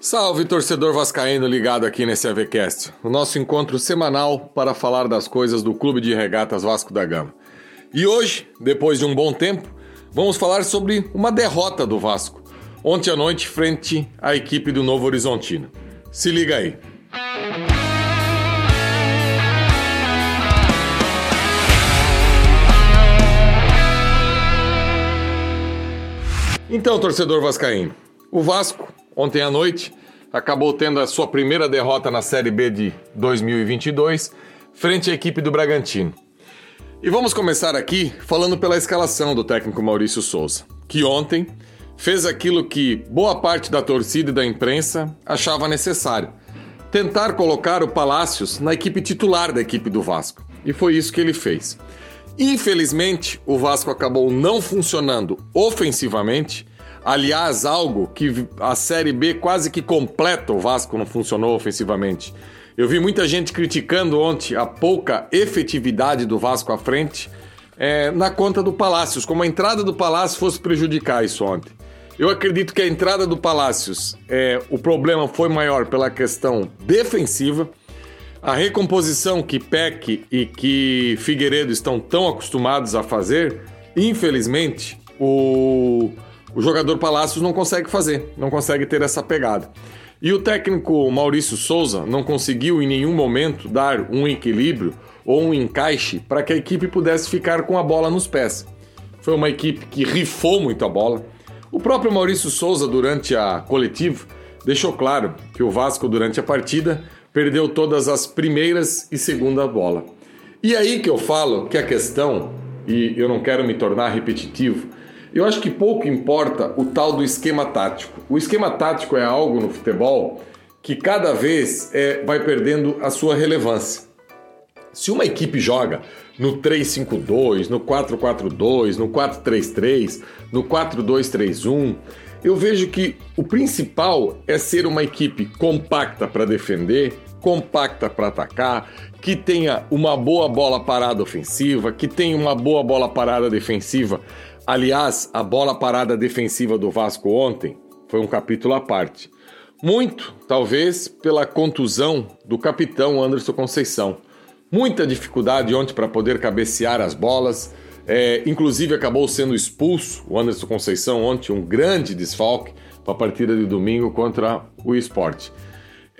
Salve torcedor vascaíno ligado aqui nesse AVCast, o nosso encontro semanal para falar das coisas do Clube de Regatas Vasco da Gama. E hoje, depois de um bom tempo, vamos falar sobre uma derrota do Vasco, ontem à noite frente à equipe do Novo Horizontino. Se liga aí. Então, torcedor vascaíno, o Vasco, ontem à noite, acabou tendo a sua primeira derrota na Série B de 2022, frente à equipe do Bragantino. E vamos começar aqui falando pela escalação do técnico Maurício Souza, que ontem fez aquilo que boa parte da torcida e da imprensa achava necessário: tentar colocar o Palácios na equipe titular da equipe do Vasco. E foi isso que ele fez. Infelizmente, o Vasco acabou não funcionando ofensivamente. Aliás, algo que a Série B quase que completa o Vasco não funcionou ofensivamente. Eu vi muita gente criticando ontem a pouca efetividade do Vasco à frente é, na conta do Palácios, como a entrada do Palácio fosse prejudicar isso ontem. Eu acredito que a entrada do Palácios, é, o problema foi maior pela questão defensiva. A recomposição que Peck e que Figueiredo estão tão acostumados a fazer, infelizmente, o, o jogador Palácios não consegue fazer, não consegue ter essa pegada. E o técnico Maurício Souza não conseguiu em nenhum momento dar um equilíbrio ou um encaixe para que a equipe pudesse ficar com a bola nos pés. Foi uma equipe que rifou muito a bola. O próprio Maurício Souza, durante a coletiva, deixou claro que o Vasco, durante a partida, perdeu todas as primeiras e segunda bola. E aí que eu falo que a questão, e eu não quero me tornar repetitivo, eu acho que pouco importa o tal do esquema tático. O esquema tático é algo no futebol que cada vez é, vai perdendo a sua relevância. Se uma equipe joga no 3-5-2, no 4-4-2, no 4-3-3, no 4-2-3-1, eu vejo que o principal é ser uma equipe compacta para defender, compacta para atacar, que tenha uma boa bola parada ofensiva, que tenha uma boa bola parada defensiva. Aliás, a bola parada defensiva do Vasco ontem foi um capítulo à parte. Muito, talvez, pela contusão do capitão Anderson Conceição. Muita dificuldade ontem para poder cabecear as bolas. É, inclusive acabou sendo expulso o Anderson Conceição ontem, um grande desfalque para a partida de domingo contra o esporte.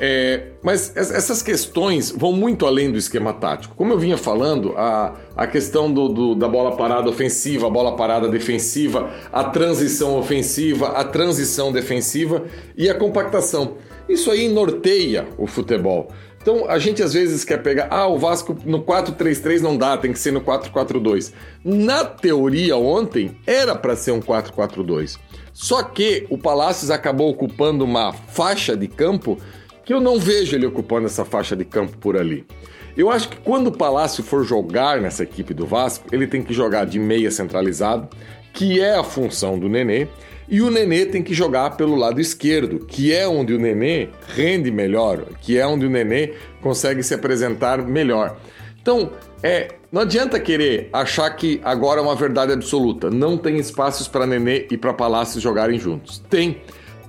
É, mas essas questões vão muito além do esquema tático. Como eu vinha falando, a, a questão do, do, da bola parada ofensiva, a bola parada defensiva, a transição ofensiva, a transição defensiva e a compactação. Isso aí norteia o futebol. Então a gente às vezes quer pegar, ah, o Vasco no 4-3-3 não dá, tem que ser no 4-4-2. Na teoria, ontem era para ser um 4-4-2. Só que o Palácios acabou ocupando uma faixa de campo que eu não vejo ele ocupando essa faixa de campo por ali. Eu acho que quando o Palácio for jogar nessa equipe do Vasco, ele tem que jogar de meia centralizado, que é a função do Nenê, e o Nenê tem que jogar pelo lado esquerdo, que é onde o Nenê rende melhor, que é onde o Nenê consegue se apresentar melhor. Então, é, não adianta querer achar que agora é uma verdade absoluta. Não tem espaços para Nenê e para Palácio jogarem juntos. Tem.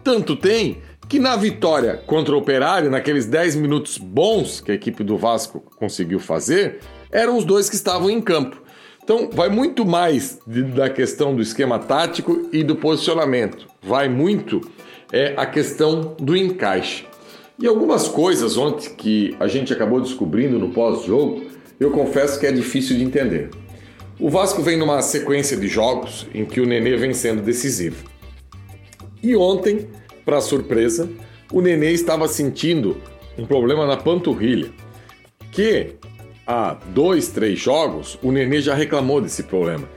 Tanto tem que na vitória contra o Operário, naqueles 10 minutos bons que a equipe do Vasco conseguiu fazer, eram os dois que estavam em campo. Então, vai muito mais de, da questão do esquema tático e do posicionamento. Vai muito é a questão do encaixe. E algumas coisas ontem que a gente acabou descobrindo no pós-jogo, eu confesso que é difícil de entender. O Vasco vem numa sequência de jogos em que o Nenê vem sendo decisivo. E ontem para surpresa, o Nenê estava sentindo um problema na panturrilha, que há dois, três jogos o Nenê já reclamou desse problema.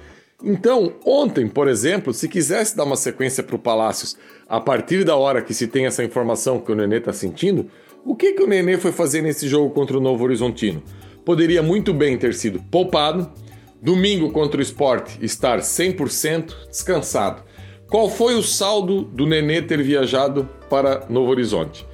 Então, ontem, por exemplo, se quisesse dar uma sequência para o Palácios a partir da hora que se tem essa informação que o Nenê está sentindo, o que, que o Nenê foi fazer nesse jogo contra o Novo Horizontino? Poderia muito bem ter sido poupado, domingo contra o esporte estar 100% descansado qual foi o saldo do Nenê ter viajado para Novo Horizonte?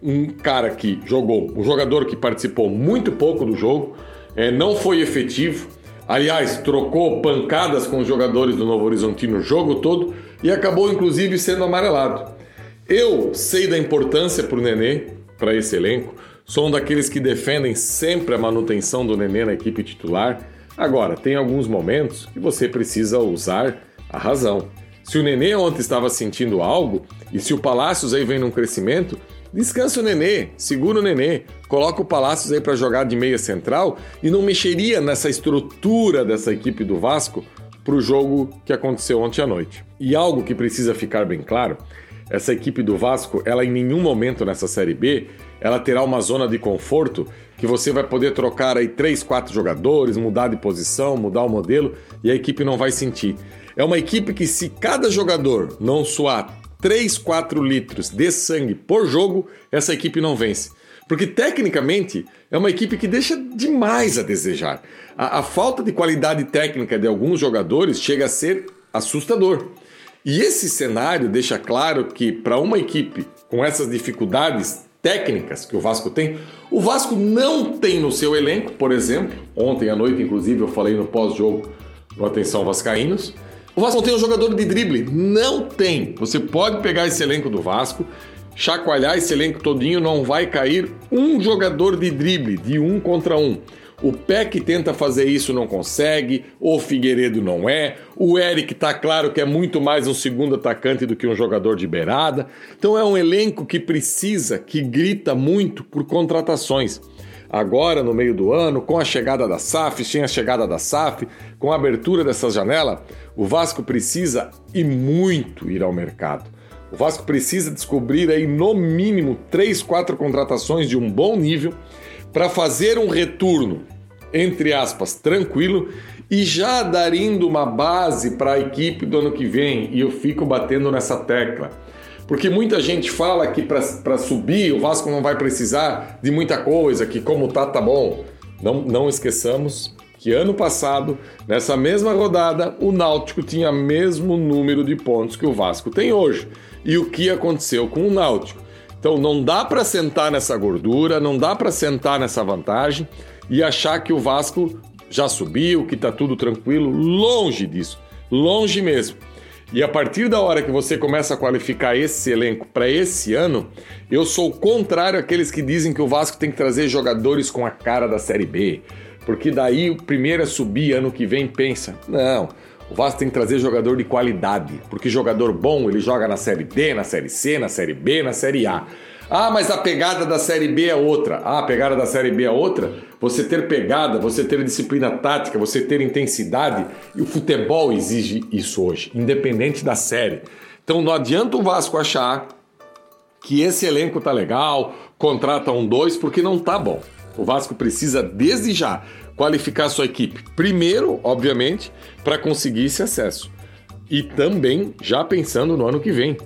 Um cara que jogou, um jogador que participou muito pouco do jogo, é, não foi efetivo, aliás, trocou pancadas com os jogadores do Novo Horizonte no jogo todo e acabou inclusive sendo amarelado. Eu sei da importância para o Nenê, para esse elenco. Sou um daqueles que defendem sempre a manutenção do Nenê na equipe titular. Agora, tem alguns momentos que você precisa usar a razão. Se o Nenê ontem estava sentindo algo, e se o Palácios aí vem num crescimento, descansa o Nenê, segura o Nenê, coloca o Palácios aí para jogar de meia central e não mexeria nessa estrutura dessa equipe do Vasco para o jogo que aconteceu ontem à noite. E algo que precisa ficar bem claro, essa equipe do Vasco, ela em nenhum momento nessa Série B, ela terá uma zona de conforto que você vai poder trocar aí três, quatro jogadores, mudar de posição, mudar o modelo e a equipe não vai sentir. É uma equipe que se cada jogador não suar 3, 4 litros de sangue por jogo, essa equipe não vence. Porque tecnicamente é uma equipe que deixa demais a desejar. A, a falta de qualidade técnica de alguns jogadores chega a ser assustador. E esse cenário deixa claro que para uma equipe com essas dificuldades técnicas que o Vasco tem, o Vasco não tem no seu elenco, por exemplo, ontem à noite inclusive eu falei no pós-jogo no Atenção Vascaínos, o Vasco não tem um jogador de drible. Não tem. Você pode pegar esse elenco do Vasco, chacoalhar esse elenco todinho, não vai cair um jogador de drible, de um contra um. O Peck tenta fazer isso, não consegue. O Figueiredo não é. O Eric tá claro que é muito mais um segundo atacante do que um jogador de beirada. Então é um elenco que precisa, que grita muito por contratações agora no meio do ano, com a chegada da SAF, sem a chegada da SAF, com a abertura dessa janela, o Vasco precisa e muito ir ao mercado. O Vasco precisa descobrir aí no mínimo três, quatro contratações de um bom nível para fazer um retorno, entre aspas, tranquilo e já dar indo uma base para a equipe do ano que vem. E eu fico batendo nessa tecla. Porque muita gente fala que para subir o Vasco não vai precisar de muita coisa, que como tá, tá bom. Não, não esqueçamos que ano passado, nessa mesma rodada, o Náutico tinha o mesmo número de pontos que o Vasco tem hoje. E o que aconteceu com o Náutico? Então não dá para sentar nessa gordura, não dá para sentar nessa vantagem e achar que o Vasco já subiu, que tá tudo tranquilo. Longe disso, longe mesmo. E a partir da hora que você começa a qualificar esse elenco para esse ano, eu sou contrário àqueles que dizem que o Vasco tem que trazer jogadores com a cara da Série B, porque daí o primeiro a subir ano que vem pensa, não, o Vasco tem que trazer jogador de qualidade, porque jogador bom ele joga na Série D, na Série C, na Série B, na Série A. Ah, mas a pegada da Série B é outra. Ah, a pegada da Série B é outra. Você ter pegada, você ter disciplina tática, você ter intensidade. E o futebol exige isso hoje, independente da série. Então não adianta o Vasco achar que esse elenco tá legal, contrata um dois, porque não tá bom. O Vasco precisa, desde já, qualificar sua equipe. Primeiro, obviamente, para conseguir esse acesso. E também já pensando no ano que vem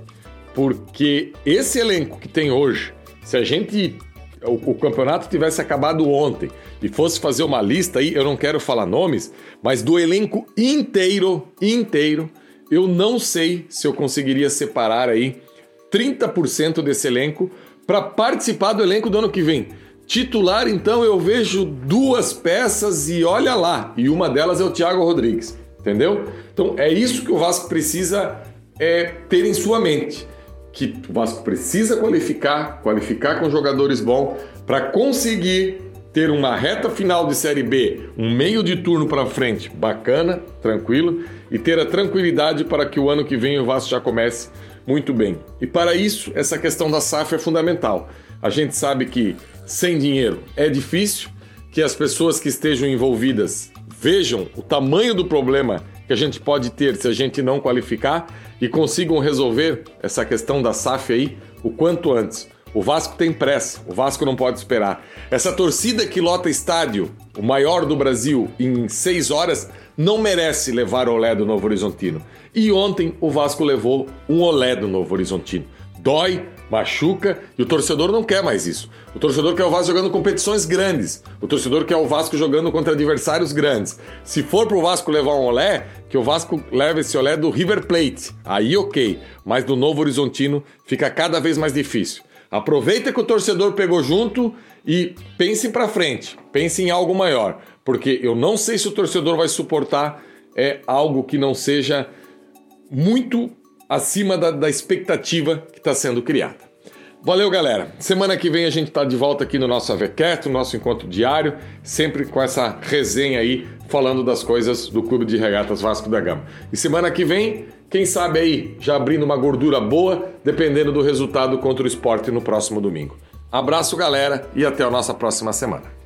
porque esse elenco que tem hoje, se a gente o, o, campeonato tivesse acabado ontem e fosse fazer uma lista aí, eu não quero falar nomes, mas do elenco inteiro, inteiro, eu não sei se eu conseguiria separar aí 30% desse elenco para participar do elenco do ano que vem. Titular, então, eu vejo duas peças e olha lá, e uma delas é o Thiago Rodrigues, entendeu? Então é isso que o Vasco precisa é, ter em sua mente que o Vasco precisa qualificar, qualificar com jogadores bons para conseguir ter uma reta final de Série B, um meio de turno para frente bacana, tranquilo, e ter a tranquilidade para que o ano que vem o Vasco já comece muito bem. E para isso, essa questão da SAF é fundamental. A gente sabe que sem dinheiro é difícil, que as pessoas que estejam envolvidas vejam o tamanho do problema que a gente pode ter se a gente não qualificar e consigam resolver essa questão da SAF aí o quanto antes. O Vasco tem pressa, o Vasco não pode esperar. Essa torcida que lota estádio, o maior do Brasil, em seis horas, não merece levar olé do Novo Horizontino. E ontem o Vasco levou um olé do Novo Horizontino. Dói, machuca e o torcedor não quer mais isso. O torcedor quer o Vasco jogando competições grandes. O torcedor quer o Vasco jogando contra adversários grandes. Se for pro Vasco levar um olé, que o Vasco leve esse olé do River Plate. Aí ok, mas do Novo Horizontino fica cada vez mais difícil. Aproveita que o torcedor pegou junto e pense para frente, pense em algo maior, porque eu não sei se o torcedor vai suportar é algo que não seja muito acima da, da expectativa que está sendo criada. Valeu, galera. Semana que vem a gente está de volta aqui no nosso Avecast, no nosso encontro diário, sempre com essa resenha aí, falando das coisas do Clube de Regatas Vasco da Gama. E semana que vem, quem sabe aí, já abrindo uma gordura boa, dependendo do resultado contra o esporte no próximo domingo. Abraço, galera, e até a nossa próxima semana.